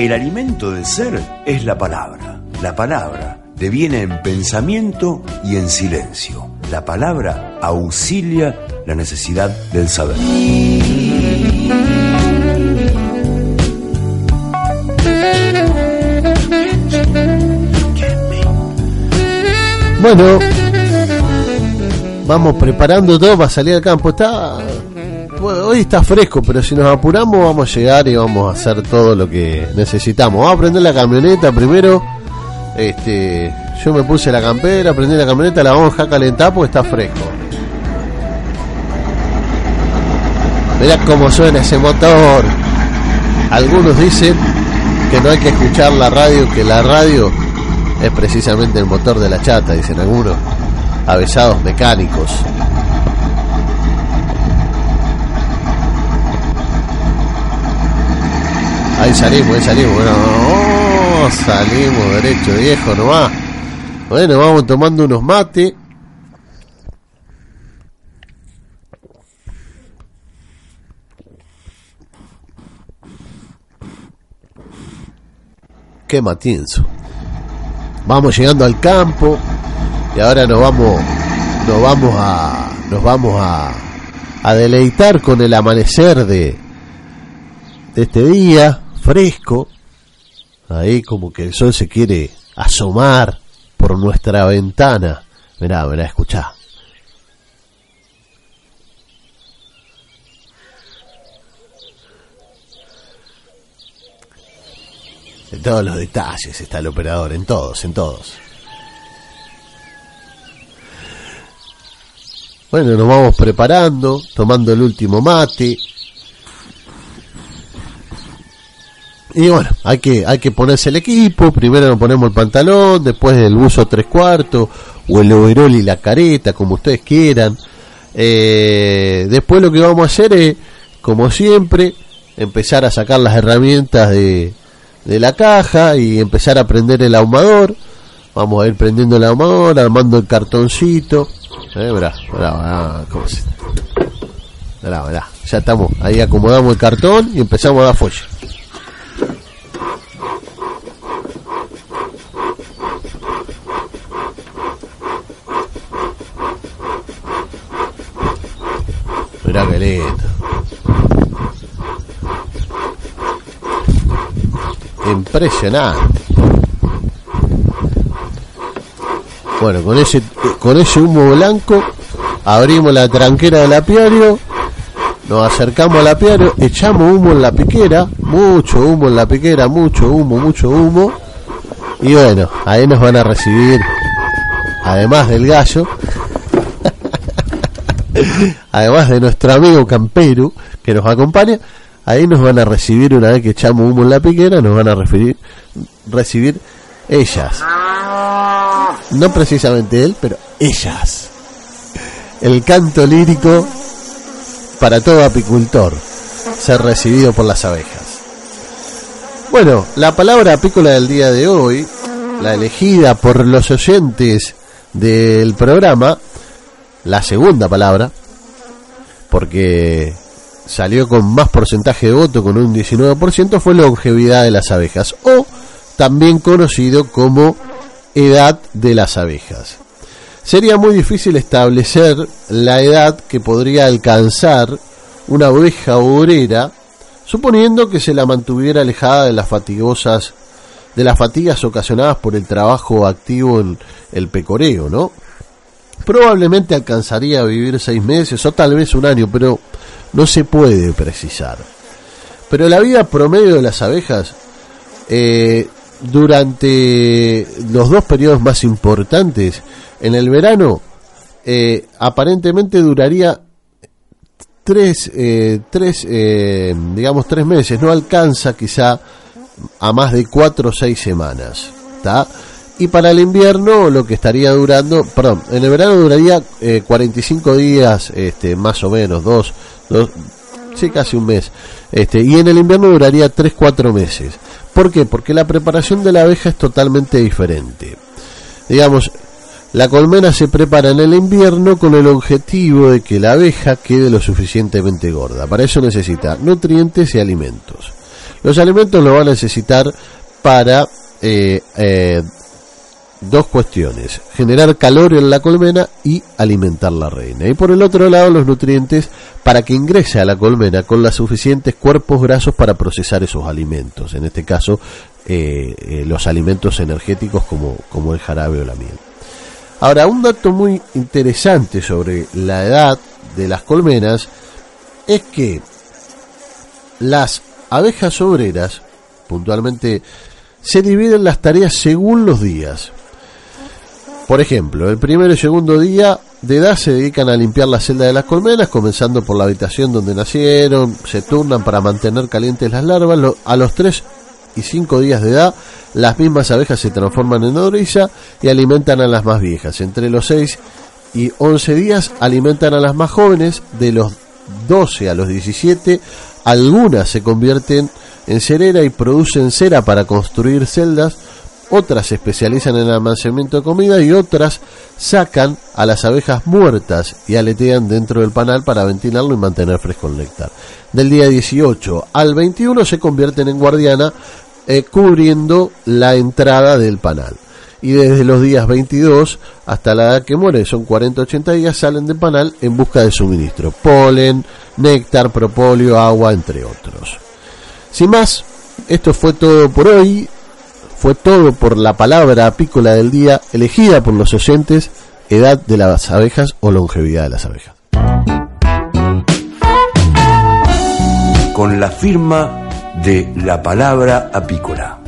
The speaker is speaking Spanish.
El alimento del ser es la palabra. La palabra deviene en pensamiento y en silencio. La palabra auxilia la necesidad del saber. Bueno, vamos preparando todo para salir al campo. Hoy está fresco, pero si nos apuramos vamos a llegar y vamos a hacer todo lo que necesitamos. Vamos a prender la camioneta primero. Este, yo me puse la campera, prendí la camioneta, la vamos a calentar porque está fresco. Mirá cómo suena ese motor. Algunos dicen que no hay que escuchar la radio, que la radio es precisamente el motor de la chata, dicen algunos, avesados mecánicos. Ahí salimos, ahí salimos, bueno, oh, salimos derecho, viejo, nomás. Bueno, vamos tomando unos mates. Qué matienzo. Vamos llegando al campo y ahora nos vamos nos vamos a nos vamos a, a deleitar con el amanecer de, de este día fresco. Ahí como que el sol se quiere asomar por nuestra ventana. Mirá, mirá, escuchá. En todos los detalles está el operador, en todos, en todos. Bueno, nos vamos preparando, tomando el último mate. Y bueno, hay que, hay que ponerse el equipo. Primero nos ponemos el pantalón, después el buzo tres cuartos, o el overol y la careta, como ustedes quieran. Eh, después lo que vamos a hacer es, como siempre, empezar a sacar las herramientas de, de la caja y empezar a prender el ahumador. Vamos a ir prendiendo el ahumador, armando el cartoncito. Eh, se-. Ya estamos, ahí acomodamos el cartón y empezamos a dar fuelle. Mirá. Impresionante. Bueno, con ese con ese humo blanco abrimos la tranquera del apiario, nos acercamos al apiario, echamos humo en la piquera, mucho humo en la piquera, mucho humo, mucho humo. Y bueno, ahí nos van a recibir, además del gallo, además de nuestro amigo campero que nos acompaña, ahí nos van a recibir una vez que echamos humo en la piquera, nos van a recibir, recibir ellas. No precisamente él, pero ellas. El canto lírico para todo apicultor, ser recibido por las abejas. Bueno, la palabra apícola del día de hoy, la elegida por los oyentes del programa, la segunda palabra, porque salió con más porcentaje de voto, con un 19%, fue longevidad de las abejas, o también conocido como edad de las abejas. Sería muy difícil establecer la edad que podría alcanzar una abeja obrera, suponiendo que se la mantuviera alejada de las fatigosas de las fatigas ocasionadas por el trabajo activo en el pecoreo, ¿no? Probablemente alcanzaría a vivir seis meses o tal vez un año, pero no se puede precisar. Pero la vida promedio de las abejas eh, durante los dos periodos más importantes, en el verano, eh, aparentemente duraría tres, eh, tres digamos, tres meses, no alcanza quizá a más de cuatro o seis semanas, ¿está? Y para el invierno lo que estaría durando, perdón, en el verano duraría eh, 45 días, este, más o menos, dos, dos, sí, casi un mes, este, y en el invierno duraría 3-4 meses. ¿Por qué? Porque la preparación de la abeja es totalmente diferente. Digamos, la colmena se prepara en el invierno con el objetivo de que la abeja quede lo suficientemente gorda. Para eso necesita nutrientes y alimentos. Los alimentos lo va a necesitar para eh, eh, dos cuestiones, generar calor en la colmena y alimentar la reina. Y por el otro lado, los nutrientes para que ingrese a la colmena con los suficientes cuerpos grasos para procesar esos alimentos, en este caso eh, eh, los alimentos energéticos como, como el jarabe o la miel. Ahora, un dato muy interesante sobre la edad de las colmenas es que las abejas obreras, puntualmente, se dividen las tareas según los días. Por ejemplo, el primer y segundo día de edad se dedican a limpiar la celda de las colmenas, comenzando por la habitación donde nacieron, se turnan para mantener calientes las larvas. A los tres y cinco días de edad, las mismas abejas se transforman en nodriza y alimentan a las más viejas. Entre los 6 y 11 días alimentan a las más jóvenes, de los 12 a los 17, algunas se convierten en cerera y producen cera para construir celdas otras se especializan en el almacenamiento de comida y otras sacan a las abejas muertas y aletean dentro del panal para ventilarlo y mantener fresco el néctar. Del día 18 al 21 se convierten en guardiana eh, cubriendo la entrada del panal. Y desde los días 22 hasta la edad que muere, son 40-80 días, salen del panal en busca de suministro. Polen, néctar, propóleo, agua, entre otros. Sin más, esto fue todo por hoy fue todo por la palabra apícola del día elegida por los oyentes, edad de las abejas o longevidad de las abejas. Con la firma de la palabra apícola.